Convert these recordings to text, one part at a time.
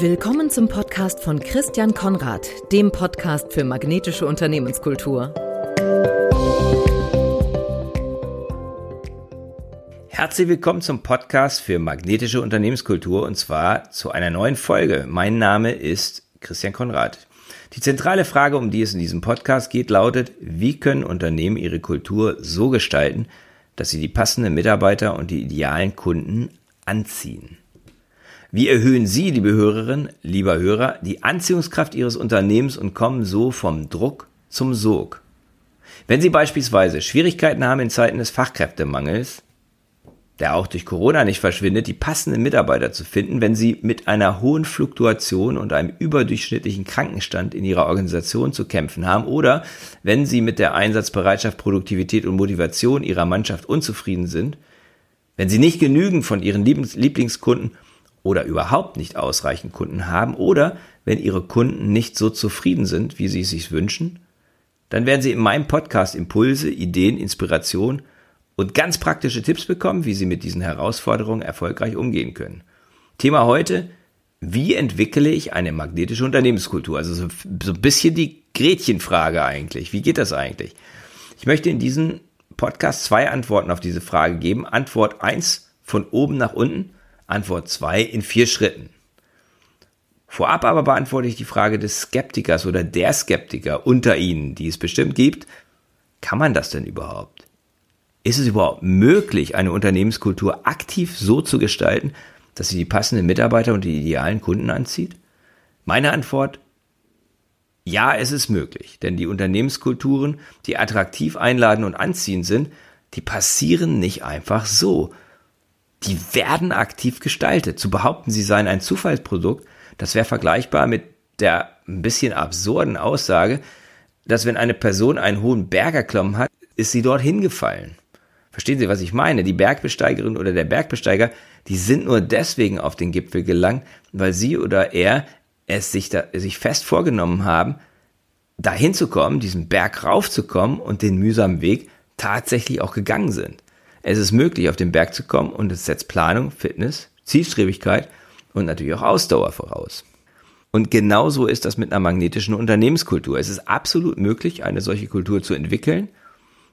Willkommen zum Podcast von Christian Konrad, dem Podcast für magnetische Unternehmenskultur. Herzlich willkommen zum Podcast für magnetische Unternehmenskultur und zwar zu einer neuen Folge. Mein Name ist Christian Konrad. Die zentrale Frage, um die es in diesem Podcast geht, lautet, wie können Unternehmen ihre Kultur so gestalten, dass sie die passenden Mitarbeiter und die idealen Kunden anziehen? Wie erhöhen Sie, liebe Hörerin, lieber Hörer, die Anziehungskraft Ihres Unternehmens und kommen so vom Druck zum Sog? Wenn Sie beispielsweise Schwierigkeiten haben in Zeiten des Fachkräftemangels, der auch durch Corona nicht verschwindet, die passenden Mitarbeiter zu finden, wenn sie mit einer hohen Fluktuation und einem überdurchschnittlichen Krankenstand in ihrer Organisation zu kämpfen haben oder wenn sie mit der Einsatzbereitschaft, Produktivität und Motivation ihrer Mannschaft unzufrieden sind, wenn sie nicht genügend von ihren Lieblingskunden oder überhaupt nicht ausreichend Kunden haben oder wenn ihre Kunden nicht so zufrieden sind, wie sie es sich wünschen, dann werden sie in meinem Podcast Impulse, Ideen, Inspiration und ganz praktische Tipps bekommen, wie Sie mit diesen Herausforderungen erfolgreich umgehen können. Thema heute, wie entwickle ich eine magnetische Unternehmenskultur? Also so, so ein bisschen die Gretchenfrage eigentlich. Wie geht das eigentlich? Ich möchte in diesem Podcast zwei Antworten auf diese Frage geben. Antwort eins von oben nach unten, Antwort zwei in vier Schritten. Vorab aber beantworte ich die Frage des Skeptikers oder der Skeptiker unter Ihnen, die es bestimmt gibt. Kann man das denn überhaupt? Ist es überhaupt möglich, eine Unternehmenskultur aktiv so zu gestalten, dass sie die passenden Mitarbeiter und die idealen Kunden anzieht? Meine Antwort, ja, es ist möglich, denn die Unternehmenskulturen, die attraktiv einladen und anziehend sind, die passieren nicht einfach so. Die werden aktiv gestaltet. Zu behaupten, sie seien ein Zufallsprodukt, das wäre vergleichbar mit der ein bisschen absurden Aussage, dass wenn eine Person einen hohen Berg erklommen hat, ist sie dort hingefallen. Verstehen Sie, was ich meine? Die Bergbesteigerin oder der Bergbesteiger, die sind nur deswegen auf den Gipfel gelangt, weil sie oder er es sich, da, sich fest vorgenommen haben, dahin zu kommen, diesen Berg raufzukommen und den mühsamen Weg tatsächlich auch gegangen sind. Es ist möglich, auf den Berg zu kommen und es setzt Planung, Fitness, Zielstrebigkeit und natürlich auch Ausdauer voraus. Und genauso ist das mit einer magnetischen Unternehmenskultur. Es ist absolut möglich, eine solche Kultur zu entwickeln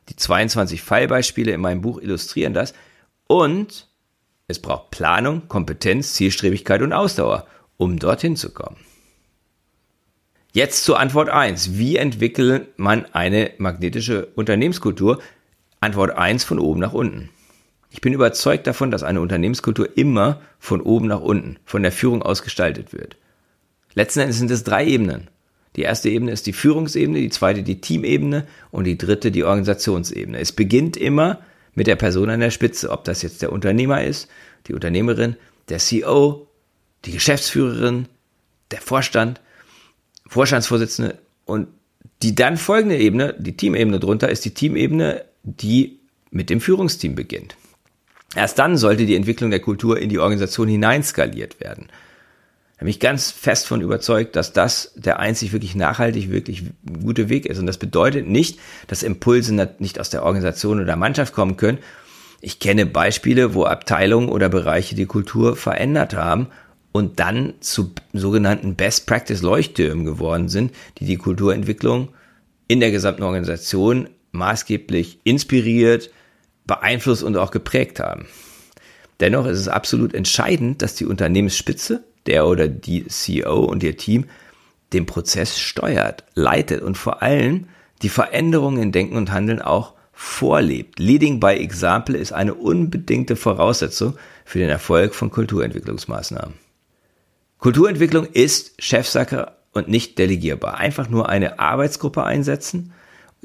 die 22 Fallbeispiele in meinem Buch illustrieren das. Und es braucht Planung, Kompetenz, Zielstrebigkeit und Ausdauer, um dorthin zu kommen. Jetzt zur Antwort 1. Wie entwickelt man eine magnetische Unternehmenskultur? Antwort 1 von oben nach unten. Ich bin überzeugt davon, dass eine Unternehmenskultur immer von oben nach unten, von der Führung aus gestaltet wird. Letzten Endes sind es drei Ebenen. Die erste Ebene ist die Führungsebene, die zweite die Teamebene und die dritte die Organisationsebene. Es beginnt immer mit der Person an der Spitze, ob das jetzt der Unternehmer ist, die Unternehmerin, der CEO, die Geschäftsführerin, der Vorstand, Vorstandsvorsitzende und die dann folgende Ebene, die Teamebene drunter, ist die Teamebene, die mit dem Führungsteam beginnt. Erst dann sollte die Entwicklung der Kultur in die Organisation hineinskaliert werden. Ich habe mich ganz fest von überzeugt, dass das der einzig wirklich nachhaltig, wirklich gute Weg ist. Und das bedeutet nicht, dass Impulse nicht aus der Organisation oder der Mannschaft kommen können. Ich kenne Beispiele, wo Abteilungen oder Bereiche die Kultur verändert haben und dann zu sogenannten Best Practice Leuchttürmen geworden sind, die die Kulturentwicklung in der gesamten Organisation maßgeblich inspiriert, beeinflusst und auch geprägt haben. Dennoch ist es absolut entscheidend, dass die Unternehmensspitze der oder die CEO und ihr Team den Prozess steuert, leitet und vor allem die Veränderungen in Denken und Handeln auch vorlebt. Leading by Example ist eine unbedingte Voraussetzung für den Erfolg von Kulturentwicklungsmaßnahmen. Kulturentwicklung ist Chefsache und nicht delegierbar. Einfach nur eine Arbeitsgruppe einsetzen,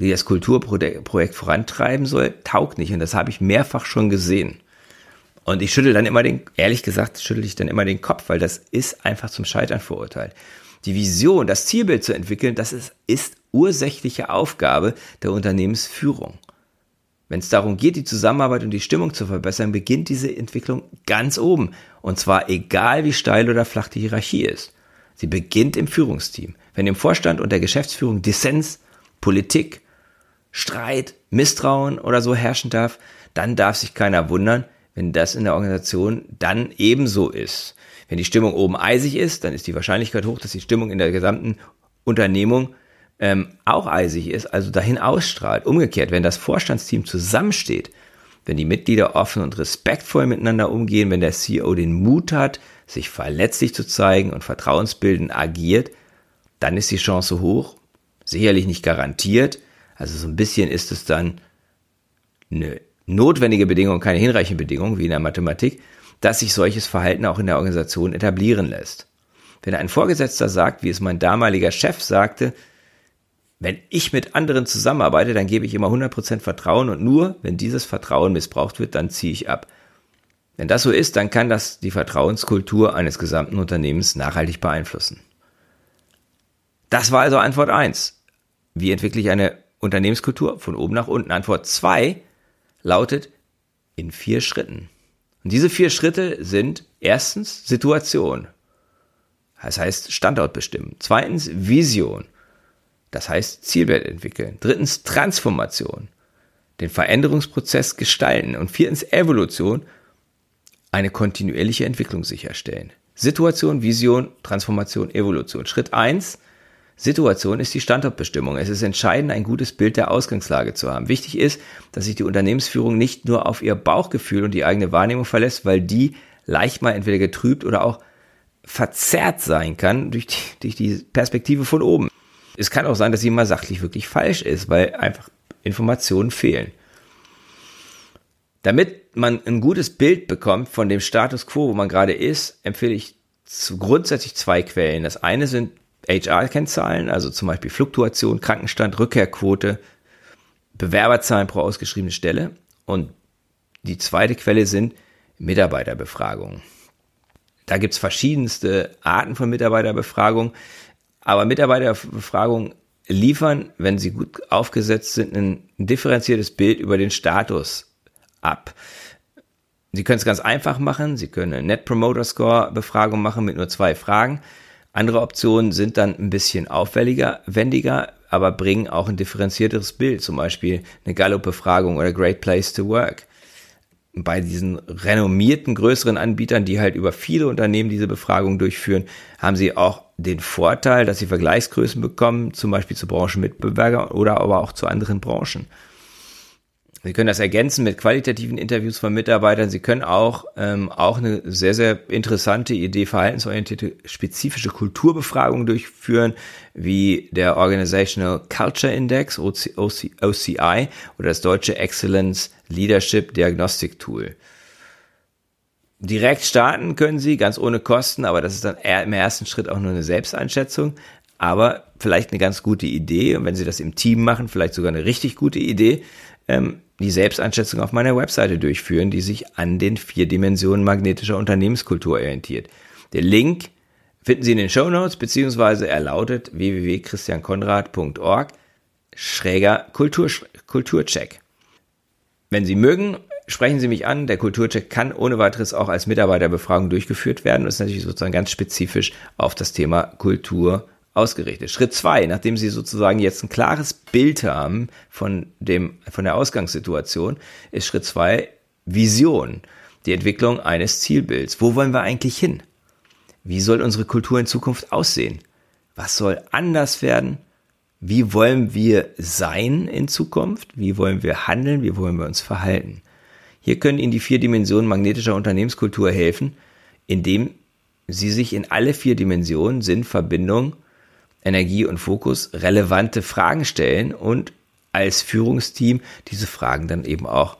die das Kulturprojekt vorantreiben soll, taugt nicht. Und das habe ich mehrfach schon gesehen. Und ich schüttel dann immer den, ehrlich gesagt, schüttel ich dann immer den Kopf, weil das ist einfach zum Scheitern verurteilt. Die Vision, das Zielbild zu entwickeln, das ist, ist ursächliche Aufgabe der Unternehmensführung. Wenn es darum geht, die Zusammenarbeit und die Stimmung zu verbessern, beginnt diese Entwicklung ganz oben. Und zwar egal wie steil oder flach die Hierarchie ist. Sie beginnt im Führungsteam. Wenn im Vorstand und der Geschäftsführung Dissens, Politik, Streit, Misstrauen oder so herrschen darf, dann darf sich keiner wundern, wenn das in der Organisation dann ebenso ist. Wenn die Stimmung oben eisig ist, dann ist die Wahrscheinlichkeit hoch, dass die Stimmung in der gesamten Unternehmung ähm, auch eisig ist, also dahin ausstrahlt. Umgekehrt, wenn das Vorstandsteam zusammensteht, wenn die Mitglieder offen und respektvoll miteinander umgehen, wenn der CEO den Mut hat, sich verletzlich zu zeigen und vertrauensbildend agiert, dann ist die Chance hoch, sicherlich nicht garantiert, also so ein bisschen ist es dann eine notwendige Bedingung, keine hinreichende Bedingung, wie in der Mathematik, dass sich solches Verhalten auch in der Organisation etablieren lässt. Wenn ein Vorgesetzter sagt, wie es mein damaliger Chef sagte, wenn ich mit anderen zusammenarbeite, dann gebe ich immer 100% Vertrauen und nur, wenn dieses Vertrauen missbraucht wird, dann ziehe ich ab. Wenn das so ist, dann kann das die Vertrauenskultur eines gesamten Unternehmens nachhaltig beeinflussen. Das war also Antwort 1. Wie entwickle ich eine Unternehmenskultur von oben nach unten? Antwort 2 lautet in vier Schritten. Und diese vier Schritte sind erstens Situation. Das heißt Standort bestimmen. Zweitens Vision. Das heißt Zielwert entwickeln. Drittens Transformation. Den Veränderungsprozess gestalten. Und viertens Evolution. Eine kontinuierliche Entwicklung sicherstellen. Situation, Vision, Transformation, Evolution. Schritt eins Situation ist die Standortbestimmung. Es ist entscheidend, ein gutes Bild der Ausgangslage zu haben. Wichtig ist, dass sich die Unternehmensführung nicht nur auf ihr Bauchgefühl und die eigene Wahrnehmung verlässt, weil die leicht mal entweder getrübt oder auch verzerrt sein kann durch die, durch die Perspektive von oben. Es kann auch sein, dass sie mal sachlich wirklich falsch ist, weil einfach Informationen fehlen. Damit man ein gutes Bild bekommt von dem Status quo, wo man gerade ist, empfehle ich grundsätzlich zwei Quellen. Das eine sind HR-Kennzahlen, also zum Beispiel Fluktuation, Krankenstand, Rückkehrquote, Bewerberzahlen pro ausgeschriebene Stelle. Und die zweite Quelle sind Mitarbeiterbefragungen. Da gibt's verschiedenste Arten von Mitarbeiterbefragungen, aber Mitarbeiterbefragungen liefern, wenn sie gut aufgesetzt sind, ein differenziertes Bild über den Status ab. Sie können es ganz einfach machen. Sie können eine Net Promoter Score Befragung machen mit nur zwei Fragen. Andere Optionen sind dann ein bisschen aufwendiger, wendiger, aber bringen auch ein differenzierteres Bild, zum Beispiel eine Gallup-Befragung oder Great Place to Work. Bei diesen renommierten größeren Anbietern, die halt über viele Unternehmen diese Befragung durchführen, haben sie auch den Vorteil, dass sie Vergleichsgrößen bekommen, zum Beispiel zu Branchenmitbewerbern oder aber auch zu anderen Branchen. Sie können das ergänzen mit qualitativen Interviews von Mitarbeitern. Sie können auch, ähm, auch eine sehr, sehr interessante Idee, verhaltensorientierte, spezifische Kulturbefragungen durchführen, wie der Organizational Culture Index, OCI, oder das deutsche Excellence Leadership Diagnostic Tool. Direkt starten können Sie, ganz ohne Kosten, aber das ist dann im ersten Schritt auch nur eine Selbsteinschätzung. Aber vielleicht eine ganz gute Idee. Und wenn Sie das im Team machen, vielleicht sogar eine richtig gute Idee, ähm, die Selbsteinschätzung auf meiner Webseite durchführen, die sich an den vier Dimensionen magnetischer Unternehmenskultur orientiert. Der Link finden Sie in den Show Notes, beziehungsweise er lautet www.christiankonrad.org schräger Kultur, Kulturcheck. Wenn Sie mögen, sprechen Sie mich an. Der Kulturcheck kann ohne weiteres auch als Mitarbeiterbefragung durchgeführt werden und ist natürlich sozusagen ganz spezifisch auf das Thema Kultur ausgerichtet. Schritt zwei, nachdem Sie sozusagen jetzt ein klares Bild haben von dem, von der Ausgangssituation, ist Schritt zwei Vision. Die Entwicklung eines Zielbilds. Wo wollen wir eigentlich hin? Wie soll unsere Kultur in Zukunft aussehen? Was soll anders werden? Wie wollen wir sein in Zukunft? Wie wollen wir handeln? Wie wollen wir uns verhalten? Hier können Ihnen die vier Dimensionen magnetischer Unternehmenskultur helfen, indem Sie sich in alle vier Dimensionen Sinn, Verbindung Energie und Fokus relevante Fragen stellen und als Führungsteam diese Fragen dann eben auch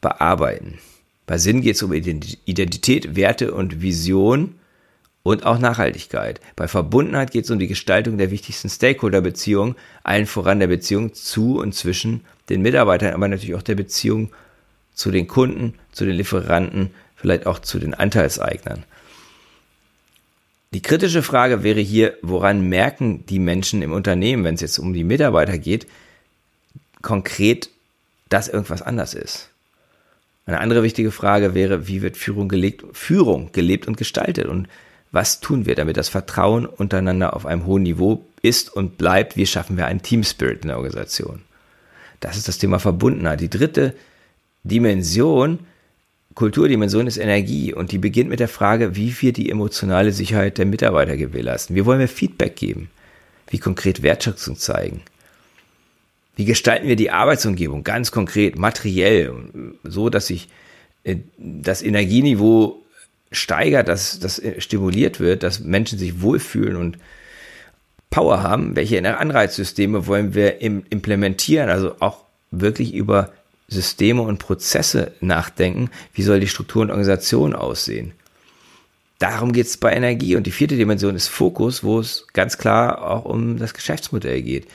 bearbeiten. Bei Sinn geht es um Identität, Werte und Vision und auch Nachhaltigkeit. Bei Verbundenheit geht es um die Gestaltung der wichtigsten Stakeholder-Beziehungen, allen voran der Beziehung zu und zwischen den Mitarbeitern, aber natürlich auch der Beziehung zu den Kunden, zu den Lieferanten, vielleicht auch zu den Anteilseignern. Die kritische Frage wäre hier, woran merken die Menschen im Unternehmen, wenn es jetzt um die Mitarbeiter geht, konkret, dass irgendwas anders ist? Eine andere wichtige Frage wäre, wie wird Führung gelebt, Führung gelebt und gestaltet und was tun wir, damit das Vertrauen untereinander auf einem hohen Niveau ist und bleibt? Wie schaffen wir einen Team Spirit in der Organisation? Das ist das Thema Verbundenheit. Die dritte Dimension Kulturdimension ist Energie und die beginnt mit der Frage, wie wir die emotionale Sicherheit der Mitarbeiter gewährleisten. Wie wollen wir Feedback geben? Wie konkret Wertschätzung zeigen? Wie gestalten wir die Arbeitsumgebung ganz konkret, materiell, so dass sich äh, das Energieniveau steigert, dass das stimuliert wird, dass Menschen sich wohlfühlen und Power haben? Welche Anreizsysteme wollen wir implementieren? Also auch wirklich über Systeme und Prozesse nachdenken. Wie soll die Struktur und Organisation aussehen? Darum geht es bei Energie. Und die vierte Dimension ist Fokus, wo es ganz klar auch um das Geschäftsmodell geht.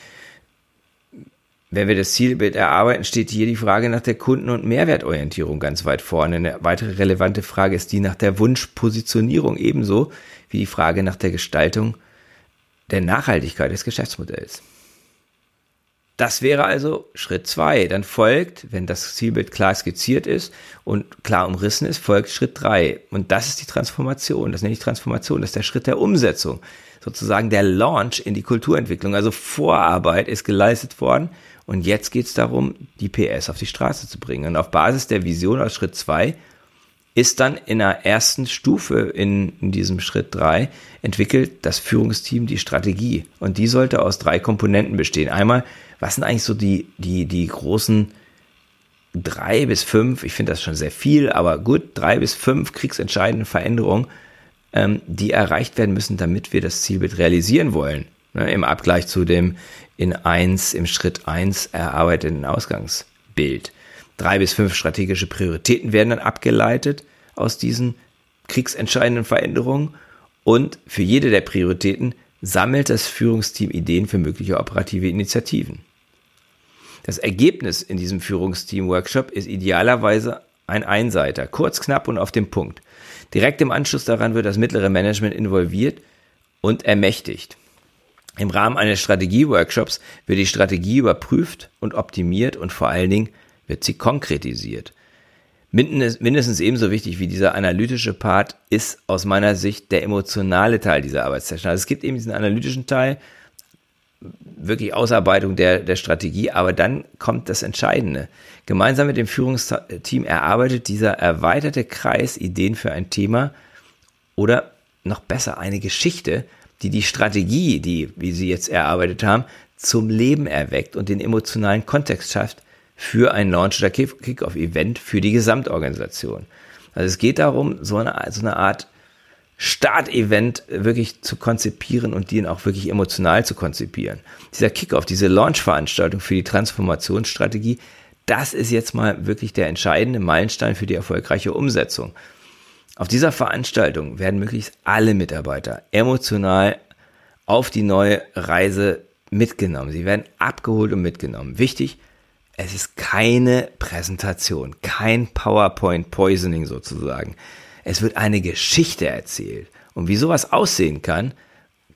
Wenn wir das Zielbild erarbeiten, steht hier die Frage nach der Kunden- und Mehrwertorientierung ganz weit vorne. Eine weitere relevante Frage ist die nach der Wunschpositionierung ebenso wie die Frage nach der Gestaltung der Nachhaltigkeit des Geschäftsmodells. Das wäre also Schritt zwei. Dann folgt, wenn das Zielbild klar skizziert ist und klar umrissen ist, folgt Schritt drei. Und das ist die Transformation. Das nenne ich Transformation. Das ist der Schritt der Umsetzung. Sozusagen der Launch in die Kulturentwicklung. Also Vorarbeit ist geleistet worden. Und jetzt geht es darum, die PS auf die Straße zu bringen. Und auf Basis der Vision aus Schritt zwei ist dann in der ersten Stufe in, in diesem Schritt drei entwickelt das Führungsteam die Strategie. Und die sollte aus drei Komponenten bestehen. Einmal, was sind eigentlich so die, die, die großen drei bis fünf, ich finde das schon sehr viel, aber gut, drei bis fünf kriegsentscheidende Veränderungen, ähm, die erreicht werden müssen, damit wir das Zielbild realisieren wollen. Ne, Im Abgleich zu dem in eins, im Schritt eins erarbeiteten Ausgangsbild drei bis fünf strategische Prioritäten werden dann abgeleitet aus diesen kriegsentscheidenden Veränderungen und für jede der Prioritäten sammelt das Führungsteam Ideen für mögliche operative Initiativen. Das Ergebnis in diesem Führungsteam-Workshop ist idealerweise ein Einseiter, kurz, knapp und auf den Punkt. Direkt im Anschluss daran wird das mittlere Management involviert und ermächtigt. Im Rahmen eines Strategie-Workshops wird die Strategie überprüft und optimiert und vor allen Dingen wird sie konkretisiert. Mindestens ebenso wichtig wie dieser analytische Part ist aus meiner Sicht der emotionale Teil dieser Arbeitssession. Also es gibt eben diesen analytischen Teil, wirklich Ausarbeitung der, der Strategie, aber dann kommt das Entscheidende. Gemeinsam mit dem Führungsteam erarbeitet dieser erweiterte Kreis Ideen für ein Thema oder noch besser eine Geschichte, die die Strategie, die, wie Sie jetzt erarbeitet haben, zum Leben erweckt und den emotionalen Kontext schafft, für ein Launch- oder Kick-Off-Event für die Gesamtorganisation. Also es geht darum, so eine, so eine Art Start-Event wirklich zu konzipieren und den auch wirklich emotional zu konzipieren. Dieser Kickoff, diese Launch-Veranstaltung für die Transformationsstrategie, das ist jetzt mal wirklich der entscheidende Meilenstein für die erfolgreiche Umsetzung. Auf dieser Veranstaltung werden möglichst alle Mitarbeiter emotional auf die neue Reise mitgenommen. Sie werden abgeholt und mitgenommen. Wichtig, es ist keine Präsentation, kein PowerPoint Poisoning sozusagen. Es wird eine Geschichte erzählt. Und wie sowas aussehen kann,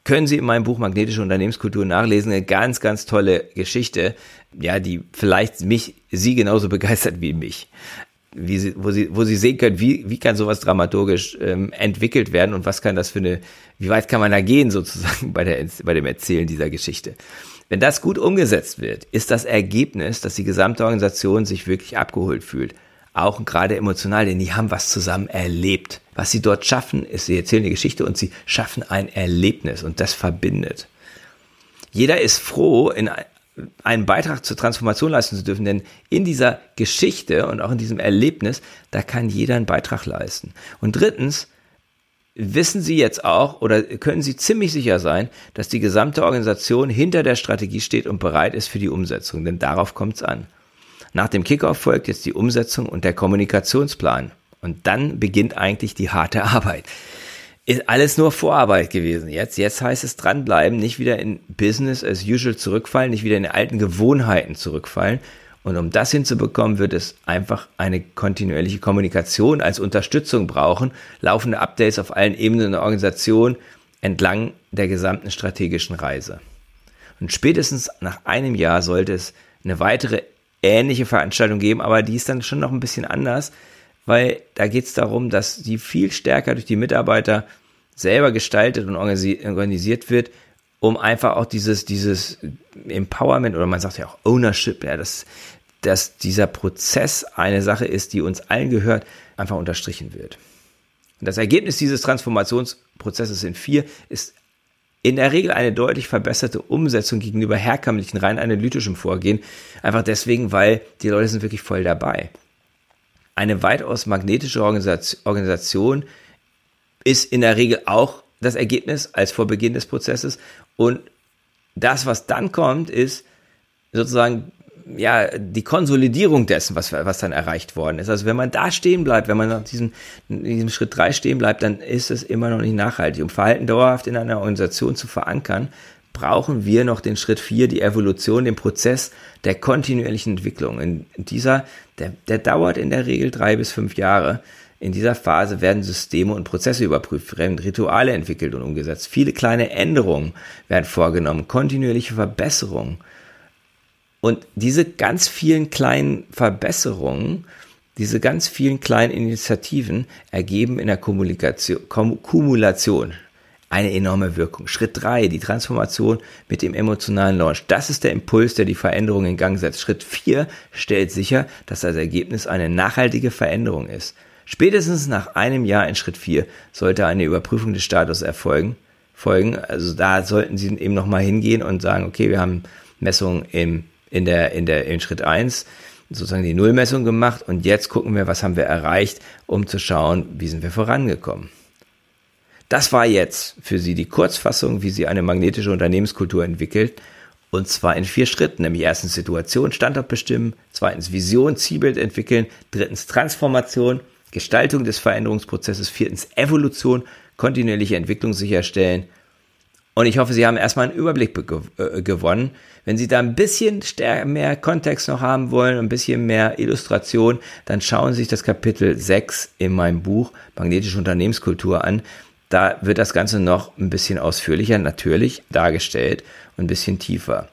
können Sie in meinem Buch Magnetische Unternehmenskultur nachlesen. Eine ganz, ganz tolle Geschichte, ja, die vielleicht mich, Sie genauso begeistert wie mich. Wie Sie, wo, Sie, wo Sie sehen können, wie, wie kann sowas dramaturgisch ähm, entwickelt werden und was kann das für eine, wie weit kann man da gehen sozusagen bei, der, bei dem Erzählen dieser Geschichte. Wenn das gut umgesetzt wird, ist das Ergebnis, dass die gesamte Organisation sich wirklich abgeholt fühlt. Auch gerade emotional, denn die haben was zusammen erlebt. Was sie dort schaffen, ist, sie erzählen eine Geschichte und sie schaffen ein Erlebnis und das verbindet. Jeder ist froh, in einen Beitrag zur Transformation leisten zu dürfen, denn in dieser Geschichte und auch in diesem Erlebnis, da kann jeder einen Beitrag leisten. Und drittens, wissen Sie jetzt auch oder können Sie ziemlich sicher sein, dass die gesamte Organisation hinter der Strategie steht und bereit ist für die Umsetzung, denn darauf kommt es an. Nach dem Kickoff folgt jetzt die Umsetzung und der Kommunikationsplan. Und dann beginnt eigentlich die harte Arbeit. Ist alles nur Vorarbeit gewesen. Jetzt, jetzt heißt es dranbleiben, nicht wieder in Business as usual zurückfallen, nicht wieder in alten Gewohnheiten zurückfallen, und um das hinzubekommen, wird es einfach eine kontinuierliche Kommunikation als Unterstützung brauchen, laufende Updates auf allen Ebenen der Organisation entlang der gesamten strategischen Reise. Und spätestens nach einem Jahr sollte es eine weitere ähnliche Veranstaltung geben, aber die ist dann schon noch ein bisschen anders, weil da geht es darum, dass die viel stärker durch die Mitarbeiter selber gestaltet und organisiert wird, um einfach auch dieses, dieses Empowerment oder man sagt ja auch Ownership, ja, das dass dieser Prozess eine Sache ist, die uns allen gehört, einfach unterstrichen wird. Und das Ergebnis dieses Transformationsprozesses in vier ist in der Regel eine deutlich verbesserte Umsetzung gegenüber herkömmlichen rein analytischem Vorgehen. Einfach deswegen, weil die Leute sind wirklich voll dabei. Eine weitaus magnetische Organisation ist in der Regel auch das Ergebnis als vor Beginn des Prozesses. Und das, was dann kommt, ist sozusagen ja, die Konsolidierung dessen, was, was dann erreicht worden ist. Also wenn man da stehen bleibt, wenn man nach diesem, diesem Schritt drei stehen bleibt, dann ist es immer noch nicht nachhaltig. Um Verhalten dauerhaft in einer Organisation zu verankern, brauchen wir noch den Schritt vier, die Evolution, den Prozess der kontinuierlichen Entwicklung. In dieser, der, der dauert in der Regel drei bis fünf Jahre. In dieser Phase werden Systeme und Prozesse überprüft, werden Rituale entwickelt und umgesetzt. Viele kleine Änderungen werden vorgenommen, kontinuierliche Verbesserungen und diese ganz vielen kleinen Verbesserungen, diese ganz vielen kleinen Initiativen ergeben in der Kommunikation, Kumulation eine enorme Wirkung. Schritt drei: die Transformation mit dem emotionalen Launch. Das ist der Impuls, der die Veränderung in Gang setzt. Schritt vier stellt sicher, dass das Ergebnis eine nachhaltige Veränderung ist. Spätestens nach einem Jahr in Schritt vier sollte eine Überprüfung des Status erfolgen. Folgen. Also da sollten Sie eben nochmal hingehen und sagen, okay, wir haben Messungen im in der, in der, in Schritt eins sozusagen die Nullmessung gemacht und jetzt gucken wir, was haben wir erreicht, um zu schauen, wie sind wir vorangekommen. Das war jetzt für Sie die Kurzfassung, wie Sie eine magnetische Unternehmenskultur entwickelt. Und zwar in vier Schritten, nämlich erstens Situation, Standort bestimmen, zweitens Vision, Zielbild entwickeln, drittens Transformation, Gestaltung des Veränderungsprozesses, viertens Evolution, kontinuierliche Entwicklung sicherstellen und ich hoffe, Sie haben erstmal einen Überblick äh, gewonnen. Wenn Sie da ein bisschen mehr Kontext noch haben wollen, ein bisschen mehr Illustration, dann schauen Sie sich das Kapitel 6 in meinem Buch Magnetische Unternehmenskultur an. Da wird das Ganze noch ein bisschen ausführlicher natürlich dargestellt und ein bisschen tiefer.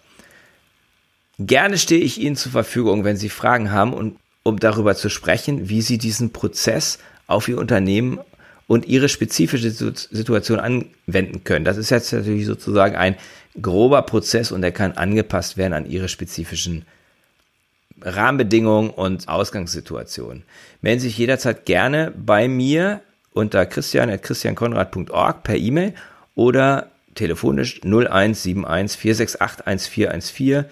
Gerne stehe ich Ihnen zur Verfügung, wenn Sie Fragen haben und um darüber zu sprechen, wie Sie diesen Prozess auf Ihr Unternehmen und ihre spezifische Situation anwenden können. Das ist jetzt natürlich sozusagen ein grober Prozess und der kann angepasst werden an ihre spezifischen Rahmenbedingungen und Ausgangssituationen. Melden Sie sich jederzeit gerne bei mir unter christian.christiankonrad.org per E-Mail oder telefonisch 0171 468 1414.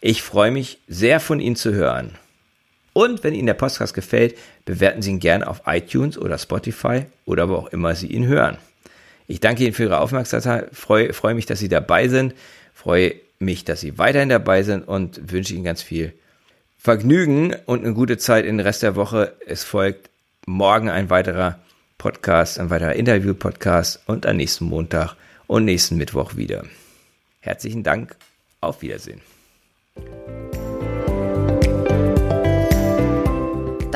Ich freue mich sehr von Ihnen zu hören. Und wenn Ihnen der Podcast gefällt, bewerten Sie ihn gerne auf iTunes oder Spotify oder wo auch immer Sie ihn hören. Ich danke Ihnen für Ihre Aufmerksamkeit, freue, freue mich, dass Sie dabei sind, freue mich, dass Sie weiterhin dabei sind und wünsche Ihnen ganz viel Vergnügen und eine gute Zeit in den Rest der Woche. Es folgt morgen ein weiterer Podcast, ein weiterer Interview-Podcast und am nächsten Montag und nächsten Mittwoch wieder. Herzlichen Dank, auf Wiedersehen.